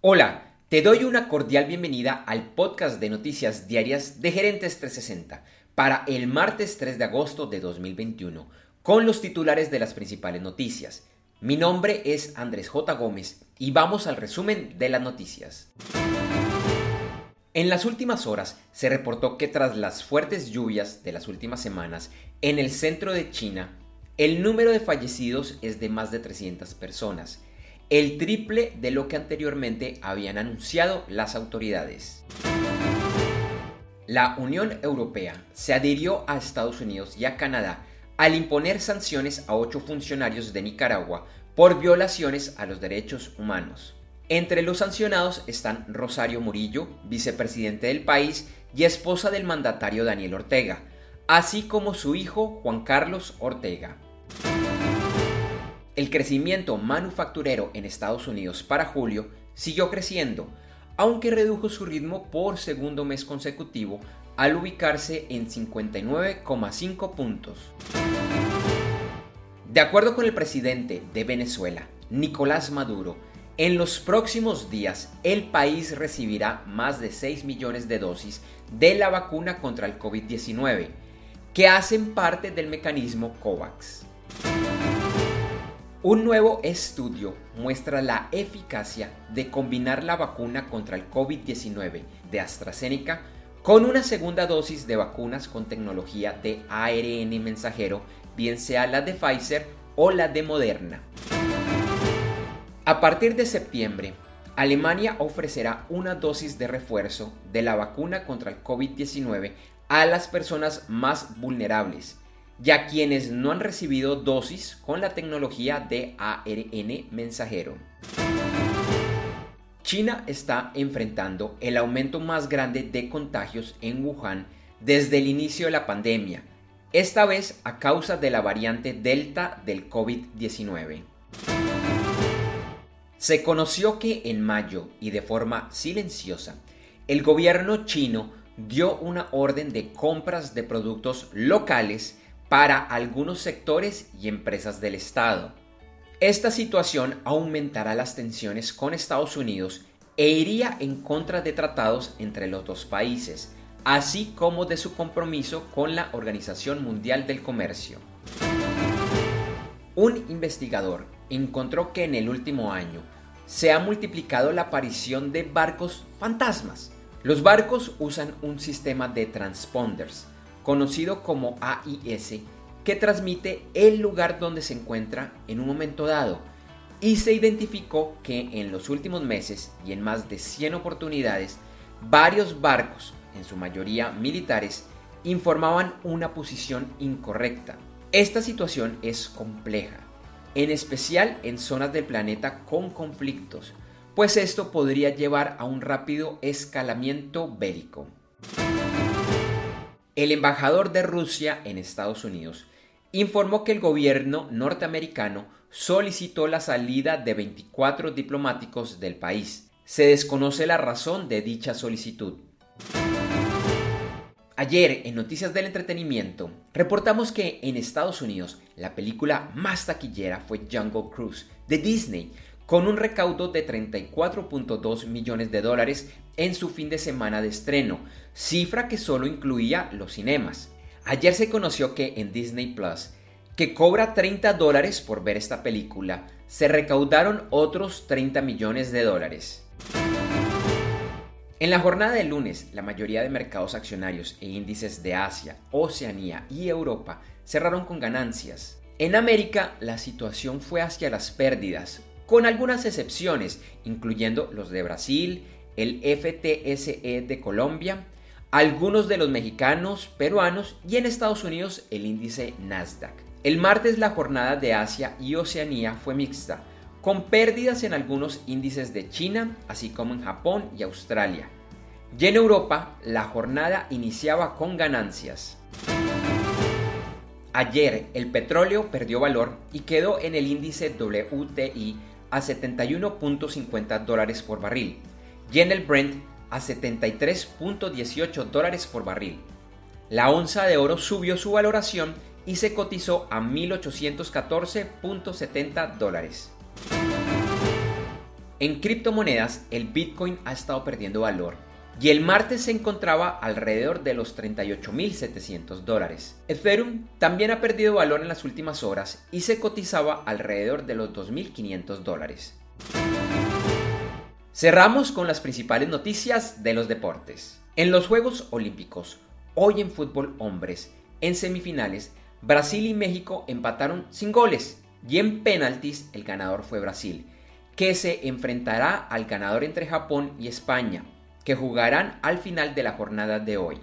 Hola, te doy una cordial bienvenida al podcast de noticias diarias de Gerentes 360 para el martes 3 de agosto de 2021, con los titulares de las principales noticias. Mi nombre es Andrés J. Gómez y vamos al resumen de las noticias. En las últimas horas se reportó que tras las fuertes lluvias de las últimas semanas en el centro de China, el número de fallecidos es de más de 300 personas el triple de lo que anteriormente habían anunciado las autoridades. La Unión Europea se adhirió a Estados Unidos y a Canadá al imponer sanciones a ocho funcionarios de Nicaragua por violaciones a los derechos humanos. Entre los sancionados están Rosario Murillo, vicepresidente del país y esposa del mandatario Daniel Ortega, así como su hijo Juan Carlos Ortega. El crecimiento manufacturero en Estados Unidos para julio siguió creciendo, aunque redujo su ritmo por segundo mes consecutivo al ubicarse en 59,5 puntos. De acuerdo con el presidente de Venezuela, Nicolás Maduro, en los próximos días el país recibirá más de 6 millones de dosis de la vacuna contra el COVID-19, que hacen parte del mecanismo COVAX. Un nuevo estudio muestra la eficacia de combinar la vacuna contra el COVID-19 de AstraZeneca con una segunda dosis de vacunas con tecnología de ARN mensajero, bien sea la de Pfizer o la de Moderna. A partir de septiembre, Alemania ofrecerá una dosis de refuerzo de la vacuna contra el COVID-19 a las personas más vulnerables y a quienes no han recibido dosis con la tecnología de ARN mensajero. China está enfrentando el aumento más grande de contagios en Wuhan desde el inicio de la pandemia, esta vez a causa de la variante Delta del COVID-19. Se conoció que en mayo y de forma silenciosa, el gobierno chino dio una orden de compras de productos locales para algunos sectores y empresas del Estado. Esta situación aumentará las tensiones con Estados Unidos e iría en contra de tratados entre los dos países, así como de su compromiso con la Organización Mundial del Comercio. Un investigador encontró que en el último año se ha multiplicado la aparición de barcos fantasmas. Los barcos usan un sistema de transponders, conocido como AIS, que transmite el lugar donde se encuentra en un momento dado. Y se identificó que en los últimos meses y en más de 100 oportunidades, varios barcos, en su mayoría militares, informaban una posición incorrecta. Esta situación es compleja, en especial en zonas del planeta con conflictos, pues esto podría llevar a un rápido escalamiento bélico. El embajador de Rusia en Estados Unidos informó que el gobierno norteamericano solicitó la salida de 24 diplomáticos del país. Se desconoce la razón de dicha solicitud. Ayer, en Noticias del Entretenimiento, reportamos que en Estados Unidos la película más taquillera fue Jungle Cruise de Disney, con un recaudo de 34.2 millones de dólares en su fin de semana de estreno, cifra que solo incluía los cinemas. Ayer se conoció que en Disney Plus, que cobra 30 dólares por ver esta película, se recaudaron otros 30 millones de dólares. En la jornada de lunes, la mayoría de mercados accionarios e índices de Asia, Oceanía y Europa cerraron con ganancias. En América, la situación fue hacia las pérdidas, con algunas excepciones, incluyendo los de Brasil, el FTSE de Colombia, algunos de los mexicanos, peruanos y en Estados Unidos el índice Nasdaq. El martes la jornada de Asia y Oceanía fue mixta, con pérdidas en algunos índices de China, así como en Japón y Australia. Y en Europa la jornada iniciaba con ganancias. Ayer el petróleo perdió valor y quedó en el índice WTI a 71.50 dólares por barril y en el Brent a 73.18 dólares por barril. La onza de oro subió su valoración y se cotizó a 1.814.70 dólares. En criptomonedas, el Bitcoin ha estado perdiendo valor y el martes se encontraba alrededor de los 38.700 dólares. Ethereum también ha perdido valor en las últimas horas y se cotizaba alrededor de los 2.500 dólares. Cerramos con las principales noticias de los deportes. En los Juegos Olímpicos, hoy en fútbol hombres, en semifinales, Brasil y México empataron sin goles y en penaltis el ganador fue Brasil, que se enfrentará al ganador entre Japón y España, que jugarán al final de la jornada de hoy.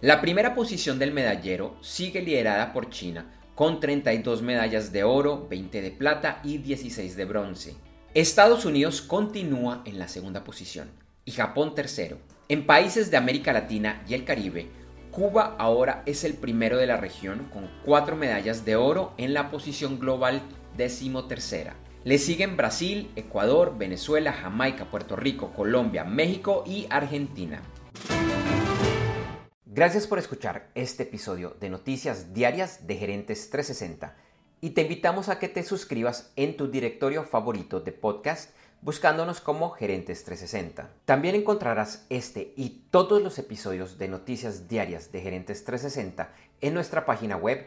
La primera posición del medallero sigue liderada por China, con 32 medallas de oro, 20 de plata y 16 de bronce. Estados Unidos continúa en la segunda posición y Japón tercero. En países de América Latina y el Caribe, Cuba ahora es el primero de la región con cuatro medallas de oro en la posición global decimotercera. Le siguen Brasil, Ecuador, Venezuela, Jamaica, Puerto Rico, Colombia, México y Argentina. Gracias por escuchar este episodio de Noticias Diarias de Gerentes 360 y te invitamos a que te suscribas en tu directorio favorito de podcast buscándonos como Gerentes 360. También encontrarás este y todos los episodios de Noticias Diarias de Gerentes 360 en nuestra página web